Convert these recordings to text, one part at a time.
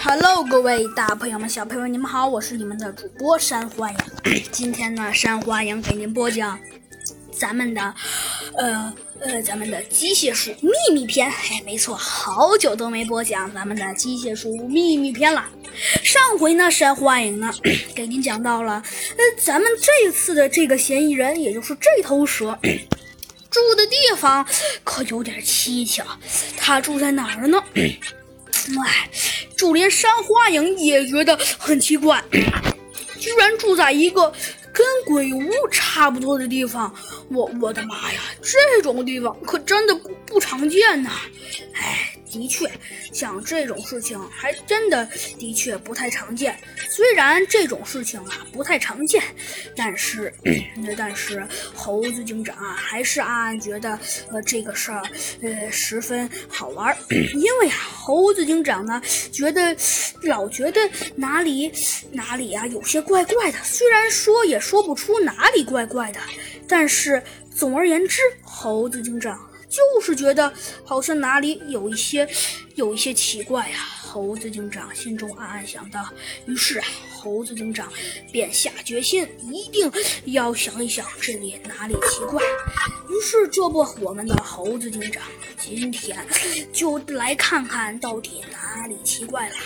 Hello，各位大朋友们、小朋友们，你们好，我是你们的主播山花羊。今天呢，山花羊给您播讲咱们的，呃呃，咱们的机械鼠秘密篇。哎，没错，好久都没播讲咱们的机械鼠秘密篇了。上回呢，山花羊呢 给您讲到了，呃，咱们这次的这个嫌疑人，也就是这头蛇。住的地方可有点蹊跷，他住在哪儿呢？哎，就连山花影也觉得很奇怪，居然住在一个跟鬼屋差不多的地方。我我的妈呀，这种地方可真的不不常见呐！哎。的确，像这种事情还真的的确不太常见。虽然这种事情啊不太常见，但是，但是猴子警长啊还是暗暗觉得呃这个事儿呃十分好玩，因为啊猴子警长呢觉得老觉得哪里哪里啊有些怪怪的，虽然说也说不出哪里怪怪的，但是总而言之，猴子警长。就是觉得好像哪里有一些，有一些奇怪呀。猴子警长心中暗暗想到，于是啊，猴子警长便下决心，一定要想一想这里哪里奇怪。于是，这不，我们的猴子警长今天就来看看到底哪里奇怪了。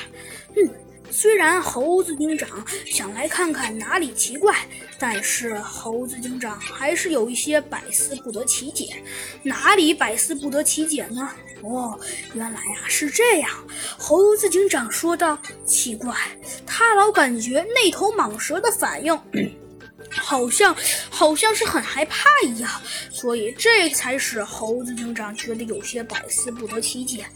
嗯。虽然猴子警长想来看看哪里奇怪，但是猴子警长还是有一些百思不得其解。哪里百思不得其解呢？哦，原来呀是这样。猴子警长说道：“奇怪，他老感觉那头蟒蛇的反应。”好像，好像是很害怕一样，所以这才使猴子警长觉得有些百思不得其解。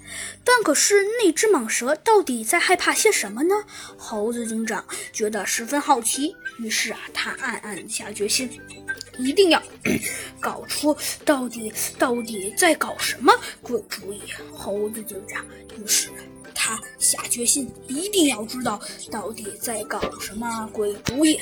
但可是那只蟒蛇到底在害怕些什么呢？猴子警长觉得十分好奇，于是啊，他暗暗下决心，一定要 搞出到底到底在搞什么鬼主意。猴子警长于是他下决心，一定要知道到底在搞什么鬼主意。